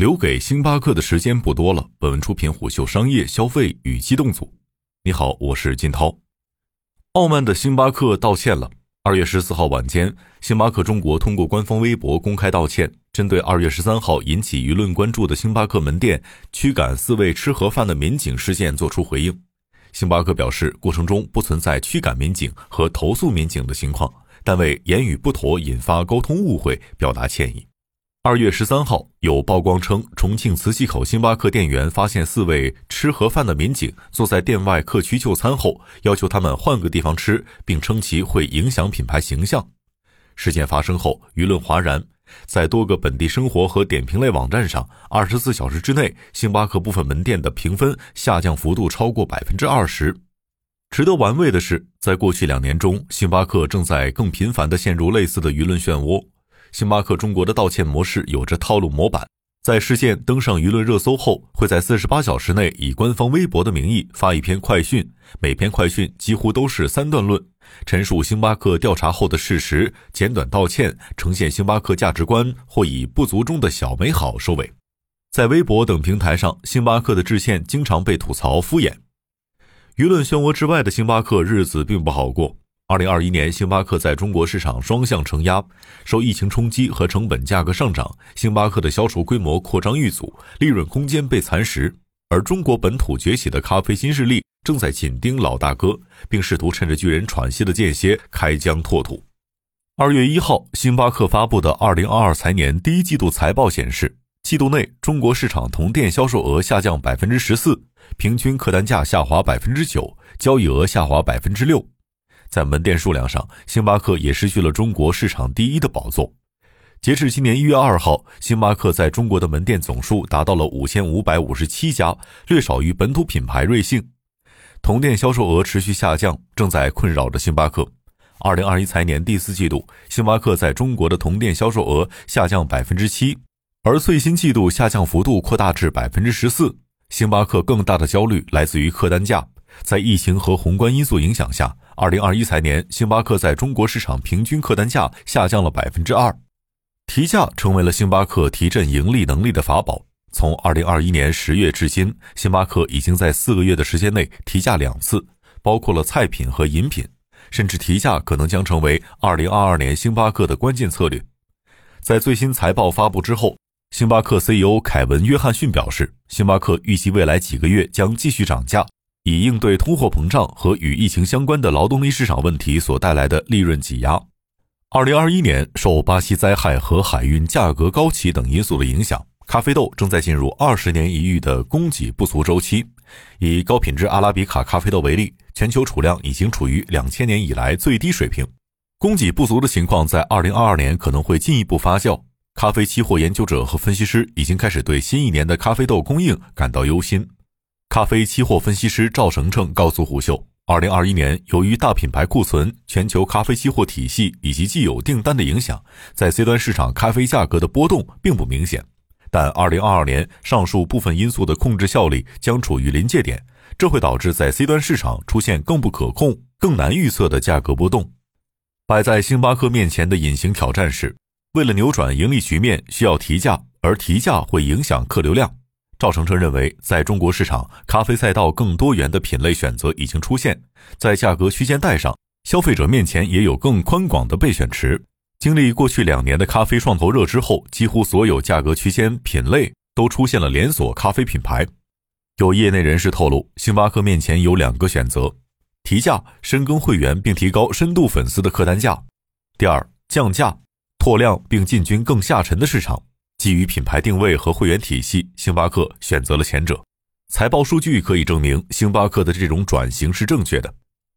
留给星巴克的时间不多了。本文出品虎嗅商业消费与机动组。你好，我是金涛。傲慢的星巴克道歉了。二月十四号晚间，星巴克中国通过官方微博公开道歉，针对二月十三号引起舆论关注的星巴克门店驱赶四位吃盒饭的民警事件作出回应。星巴克表示，过程中不存在驱赶民警和投诉民警的情况，但为言语不妥引发沟通误会表达歉意。二月十三号，有曝光称，重庆磁器口星巴克店员发现四位吃盒饭的民警坐在店外客区就餐后，要求他们换个地方吃，并称其会影响品牌形象。事件发生后，舆论哗然，在多个本地生活和点评类网站上，二十四小时之内，星巴克部分门店的评分下降幅度超过百分之二十。值得玩味的是，在过去两年中，星巴克正在更频繁地陷入类似的舆论漩涡。星巴克中国的道歉模式有着套路模板，在事件登上舆论热搜后，会在四十八小时内以官方微博的名义发一篇快讯，每篇快讯几乎都是三段论，陈述星巴克调查后的事实，简短道歉，呈现星巴克价值观，或以不足中的小美好收尾。在微博等平台上，星巴克的致歉经常被吐槽敷衍。舆论漩涡之外的星巴克日子并不好过。二零二一年，星巴克在中国市场双向承压，受疫情冲击和成本价格上涨，星巴克的销售规模扩张遇阻，利润空间被蚕食。而中国本土崛起的咖啡新势力正在紧盯老大哥，并试图趁着巨人喘息的间歇开疆拓土。二月一号，星巴克发布的二零二二财年第一季度财报显示，季度内中国市场同店销售额下降百分之十四，平均客单价下滑百分之九，交易额下滑百分之六。在门店数量上，星巴克也失去了中国市场第一的宝座。截至今年一月二号，星巴克在中国的门店总数达到了五千五百五十七家，略少于本土品牌瑞幸。同店销售额持续下降，正在困扰着星巴克。二零二一财年第四季度，星巴克在中国的同店销售额下降百分之七，而最新季度下降幅度扩大至百分之十四。星巴克更大的焦虑来自于客单价。在疫情和宏观因素影响下，二零二一财年，星巴克在中国市场平均客单价下降了百分之二，提价成为了星巴克提振盈利能力的法宝。从二零二一年十月至今，星巴克已经在四个月的时间内提价两次，包括了菜品和饮品，甚至提价可能将成为二零二二年星巴克的关键策略。在最新财报发布之后，星巴克 CEO 凯文·约翰逊表示，星巴克预计未来几个月将继续涨价。以应对通货膨胀和与疫情相关的劳动力市场问题所带来的利润挤压。二零二一年，受巴西灾害和海运价格高企等因素的影响，咖啡豆正在进入二十年一遇的供给不足周期。以高品质阿拉比卡咖啡豆为例，全球储量已经处于两千年以来最低水平，供给不足的情况在二零二二年可能会进一步发酵。咖啡期货研究者和分析师已经开始对新一年的咖啡豆供应感到忧心。咖啡期货分析师赵成成告诉虎嗅，二零二一年由于大品牌库存、全球咖啡期货体系以及既有订单的影响，在 C 端市场咖啡价格的波动并不明显。但二零二二年上述部分因素的控制效力将处于临界点，这会导致在 C 端市场出现更不可控、更难预测的价格波动。摆在星巴克面前的隐形挑战是，为了扭转盈利局面，需要提价，而提价会影响客流量。赵成成认为，在中国市场，咖啡赛道更多元的品类选择已经出现，在价格区间带上，消费者面前也有更宽广的备选池。经历过去两年的咖啡创投热之后，几乎所有价格区间品类都出现了连锁咖啡品牌。有业内人士透露，星巴克面前有两个选择：提价，深耕会员并提高深度粉丝的客单价；第二，降价，拓量并进军更下沉的市场。基于品牌定位和会员体系，星巴克选择了前者。财报数据可以证明，星巴克的这种转型是正确的。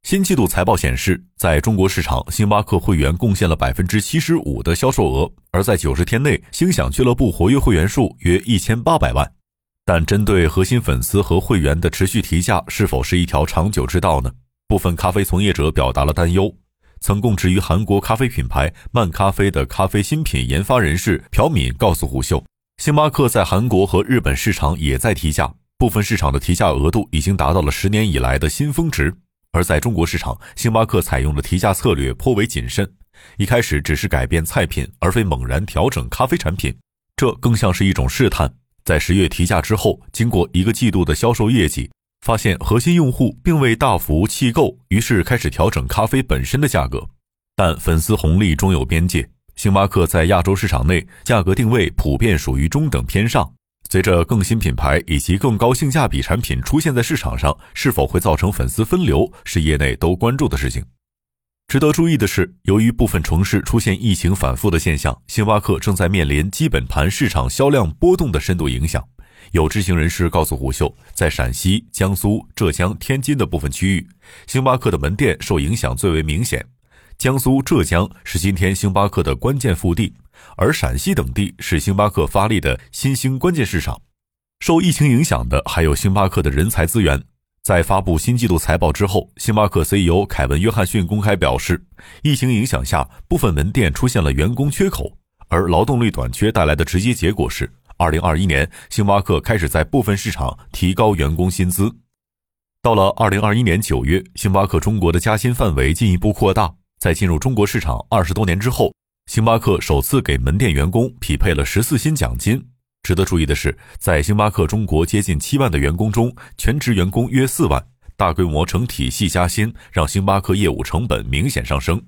新季度财报显示，在中国市场，星巴克会员贡献了百分之七十五的销售额，而在九十天内，星享俱乐部活跃会员数约一千八百万。但针对核心粉丝和会员的持续提价，是否是一条长久之道呢？部分咖啡从业者表达了担忧。曾供职于韩国咖啡品牌漫咖啡的咖啡新品研发人士朴敏告诉虎嗅，星巴克在韩国和日本市场也在提价，部分市场的提价额度已经达到了十年以来的新峰值。而在中国市场，星巴克采用的提价策略颇为谨慎，一开始只是改变菜品，而非猛然调整咖啡产品，这更像是一种试探。在十月提价之后，经过一个季度的销售业绩，发现核心用户并未大幅弃购，于是开始调整咖啡本身的价格。但粉丝红利终有边界，星巴克在亚洲市场内价格定位普遍属于中等偏上。随着更新品牌以及更高性价比产品出现在市场上，是否会造成粉丝分流，是业内都关注的事情。值得注意的是，由于部分城市出现疫情反复的现象，星巴克正在面临基本盘市场销量波动的深度影响。有知情人士告诉虎嗅，在陕西、江苏、浙江、天津的部分区域，星巴克的门店受影响最为明显。江苏、浙江是今天星巴克的关键腹地。而陕西等地是星巴克发力的新兴关键市场，受疫情影响的还有星巴克的人才资源。在发布新季度财报之后，星巴克 CEO 凯文·约翰逊公开表示，疫情影响下，部分门店出现了员工缺口，而劳动力短缺带来的直接结果是，2021年星巴克开始在部分市场提高员工薪资。到了2021年9月，星巴克中国的加薪范围进一步扩大，在进入中国市场二十多年之后。星巴克首次给门店员工匹配了十四薪奖金。值得注意的是，在星巴克中国接近七万的员工中，全职员工约四万。大规模成体系加薪，让星巴克业务成本明显上升。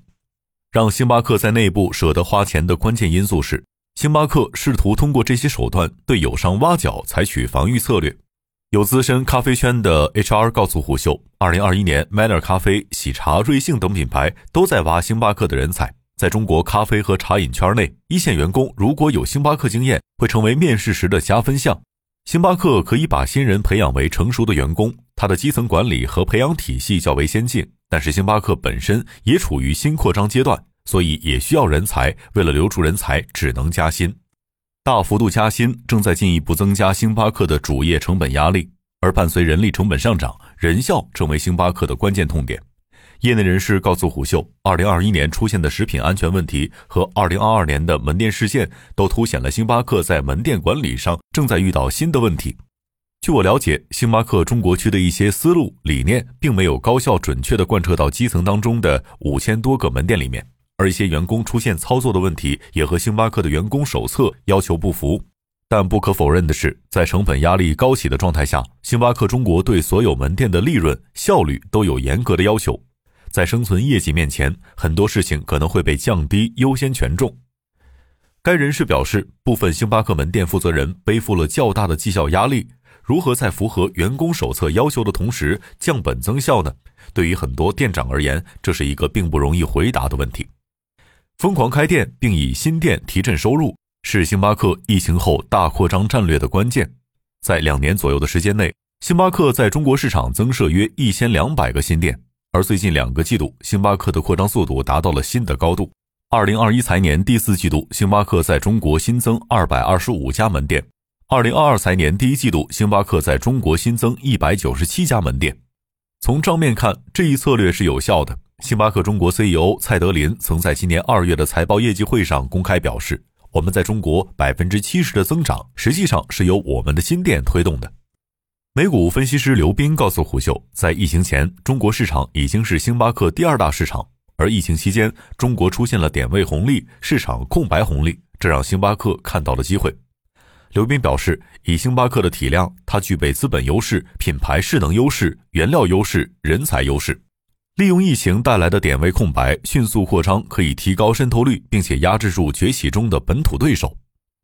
让星巴克在内部舍得花钱的关键因素是，星巴克试图通过这些手段对友商挖角，采取防御策略。有资深咖啡圈的 HR 告诉虎嗅，二零二一年，Manner 咖啡、喜茶、瑞幸等品牌都在挖星巴克的人才。在中国咖啡和茶饮圈内，一线员工如果有星巴克经验，会成为面试时的加分项。星巴克可以把新人培养为成熟的员工，它的基层管理和培养体系较为先进。但是星巴克本身也处于新扩张阶段，所以也需要人才。为了留住人才，只能加薪。大幅度加薪正在进一步增加星巴克的主业成本压力，而伴随人力成本上涨，人效成为星巴克的关键痛点。业内人士告诉虎嗅，二零二一年出现的食品安全问题和二零二二年的门店事件，都凸显了星巴克在门店管理上正在遇到新的问题。据我了解，星巴克中国区的一些思路理念，并没有高效准确地贯彻到基层当中的五千多个门店里面，而一些员工出现操作的问题，也和星巴克的员工手册要求不符。但不可否认的是，在成本压力高企的状态下，星巴克中国对所有门店的利润效率都有严格的要求。在生存业绩面前，很多事情可能会被降低优先权重。该人士表示，部分星巴克门店负责人背负了较大的绩效压力，如何在符合员工手册要求的同时降本增效呢？对于很多店长而言，这是一个并不容易回答的问题。疯狂开店并以新店提振收入，是星巴克疫情后大扩张战略的关键。在两年左右的时间内，星巴克在中国市场增设约一千两百个新店。而最近两个季度，星巴克的扩张速度达到了新的高度。二零二一财年第四季度，星巴克在中国新增二百二十五家门店；二零二二财年第一季度，星巴克在中国新增一百九十七家门店。从账面看，这一策略是有效的。星巴克中国 CEO 蔡德林曾在今年二月的财报业绩会上公开表示：“我们在中国百分之七十的增长，实际上是由我们的新店推动的。”美股分析师刘斌告诉虎嗅，在疫情前，中国市场已经是星巴克第二大市场，而疫情期间，中国出现了点位红利、市场空白红利，这让星巴克看到了机会。刘斌表示，以星巴克的体量，它具备资本优势、品牌势能优势、原料优势、人才优势，利用疫情带来的点位空白，迅速扩张，可以提高渗透率，并且压制住崛起中的本土对手。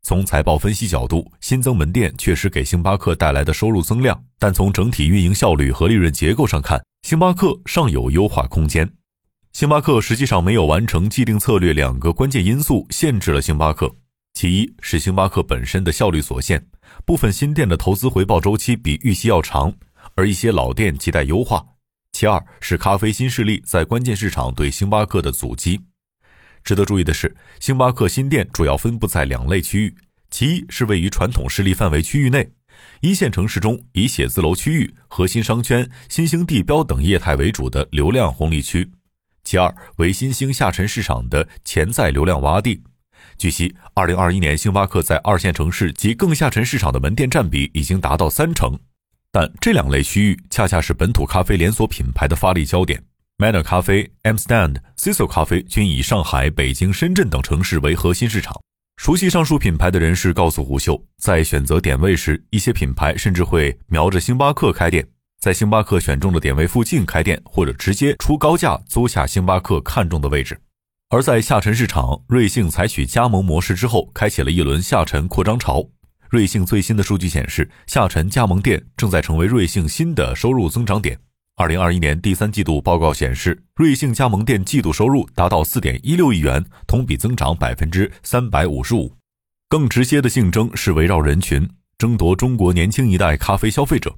从财报分析角度，新增门店确实给星巴克带来的收入增量，但从整体运营效率和利润结构上看，星巴克尚有优化空间。星巴克实际上没有完成既定策略，两个关键因素限制了星巴克：其一是星巴克本身的效率所限，部分新店的投资回报周期比预期要长，而一些老店亟待优化；其二是咖啡新势力在关键市场对星巴克的阻击。值得注意的是，星巴克新店主要分布在两类区域，其一是位于传统势力范围区域内，一线城市中以写字楼区域、核心商圈、新兴地标等业态为主的流量红利区；其二为新兴下沉市场的潜在流量洼地。据悉，二零二一年星巴克在二线城市及更下沉市场的门店占比已经达到三成，但这两类区域恰恰是本土咖啡连锁品牌的发力焦点。Manner 咖啡、M Stand、Cecil 咖啡均以上海、北京、深圳等城市为核心市场，熟悉上述品牌的人士告诉胡秀，在选择点位时，一些品牌甚至会瞄着星巴克开店，在星巴克选中的点位附近开店，或者直接出高价租下星巴克看中的位置。而在下沉市场，瑞幸采取加盟模式之后，开启了一轮下沉扩张潮。瑞幸最新的数据显示，下沉加盟店正在成为瑞幸新的收入增长点。二零二一年第三季度报告显示，瑞幸加盟店季度收入达到四点一六亿元，同比增长百分之三百五十五。更直接的竞争是围绕人群，争夺中国年轻一代咖啡消费者。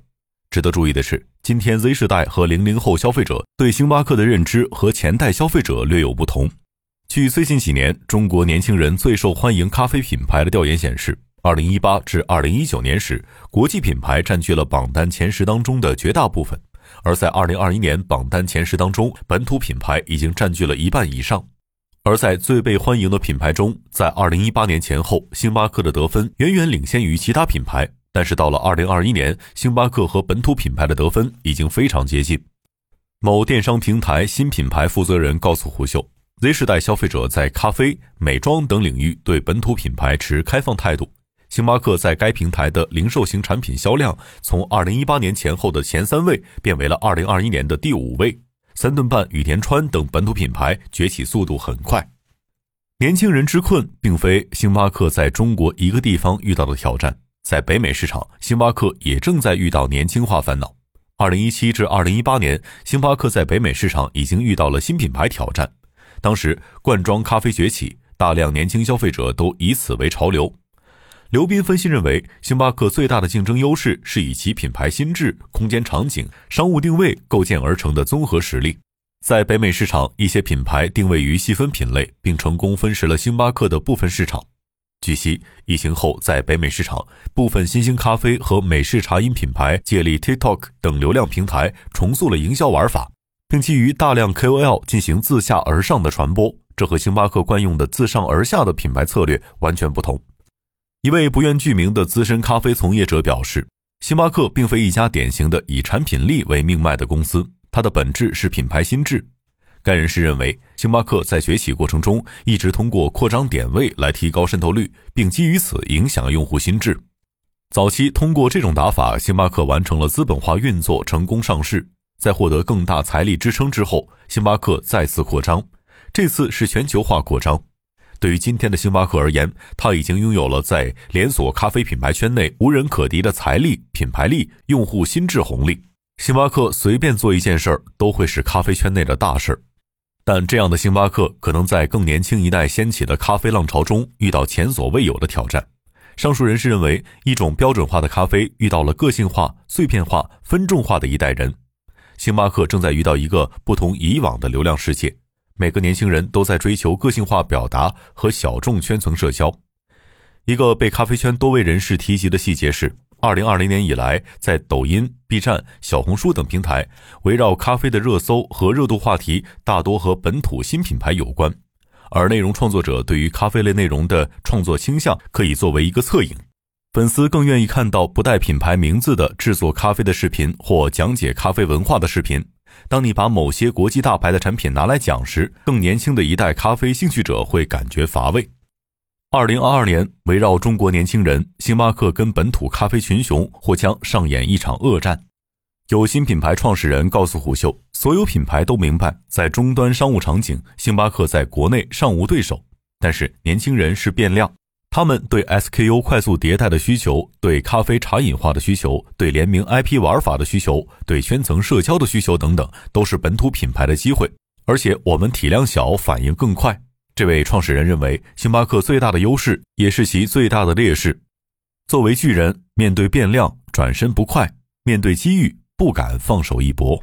值得注意的是，今天 Z 世代和零零后消费者对星巴克的认知和前代消费者略有不同。据最近几年中国年轻人最受欢迎咖啡品牌的调研显示，二零一八至二零一九年时，国际品牌占据了榜单前十当中的绝大部分。而在二零二一年榜单前十当中，本土品牌已经占据了一半以上。而在最被欢迎的品牌中，在二零一八年前后，星巴克的得分远远领先于其他品牌。但是到了二零二一年，星巴克和本土品牌的得分已经非常接近。某电商平台新品牌负责人告诉胡秀，Z 世代消费者在咖啡、美妆等领域对本土品牌持开放态度。星巴克在该平台的零售型产品销量从2018年前后的前三位变为了2021年的第五位。三顿半、羽田川等本土品牌崛起速度很快。年轻人之困并非星巴克在中国一个地方遇到的挑战，在北美市场，星巴克也正在遇到年轻化烦恼。2017至2018年，星巴克在北美市场已经遇到了新品牌挑战。当时罐装咖啡崛起，大量年轻消费者都以此为潮流。刘斌分析认为，星巴克最大的竞争优势是以其品牌心智、空间场景、商务定位构建而成的综合实力。在北美市场，一些品牌定位于细分品类，并成功分食了星巴克的部分市场。据悉，疫情后，在北美市场，部分新兴咖啡和美式茶饮品牌借力 TikTok 等流量平台，重塑了营销玩法，并基于大量 KOL 进行自下而上的传播。这和星巴克惯用的自上而下的品牌策略完全不同。一位不愿具名的资深咖啡从业者表示：“星巴克并非一家典型的以产品力为命脉的公司，它的本质是品牌心智。”该人士认为，星巴克在崛起过程中一直通过扩张点位来提高渗透率，并基于此影响用户心智。早期通过这种打法，星巴克完成了资本化运作，成功上市。在获得更大财力支撑之后，星巴克再次扩张，这次是全球化扩张。对于今天的星巴克而言，它已经拥有了在连锁咖啡品牌圈内无人可敌的财力、品牌力、用户心智红利。星巴克随便做一件事儿，都会是咖啡圈内的大事儿。但这样的星巴克可能在更年轻一代掀起的咖啡浪潮中遇到前所未有的挑战。上述人士认为，一种标准化的咖啡遇到了个性化、碎片化、分众化的一代人。星巴克正在遇到一个不同以往的流量世界。每个年轻人都在追求个性化表达和小众圈层社交。一个被咖啡圈多位人士提及的细节是，二零二零年以来，在抖音、B 站、小红书等平台，围绕咖啡的热搜和热度话题大多和本土新品牌有关。而内容创作者对于咖啡类内容的创作倾向，可以作为一个侧影。粉丝更愿意看到不带品牌名字的制作咖啡的视频或讲解咖啡文化的视频。当你把某些国际大牌的产品拿来讲时，更年轻的一代咖啡兴趣者会感觉乏味。二零二二年，围绕中国年轻人，星巴克跟本土咖啡群雄或将上演一场恶战。有新品牌创始人告诉虎嗅，所有品牌都明白，在终端商务场景，星巴克在国内尚无对手，但是年轻人是变量。他们对 SKU 快速迭代的需求，对咖啡茶饮化的需求，对联名 IP 玩法的需求，对圈层社交的需求等等，都是本土品牌的机会。而且我们体量小，反应更快。这位创始人认为，星巴克最大的优势也是其最大的劣势。作为巨人，面对变量转身不快，面对机遇不敢放手一搏。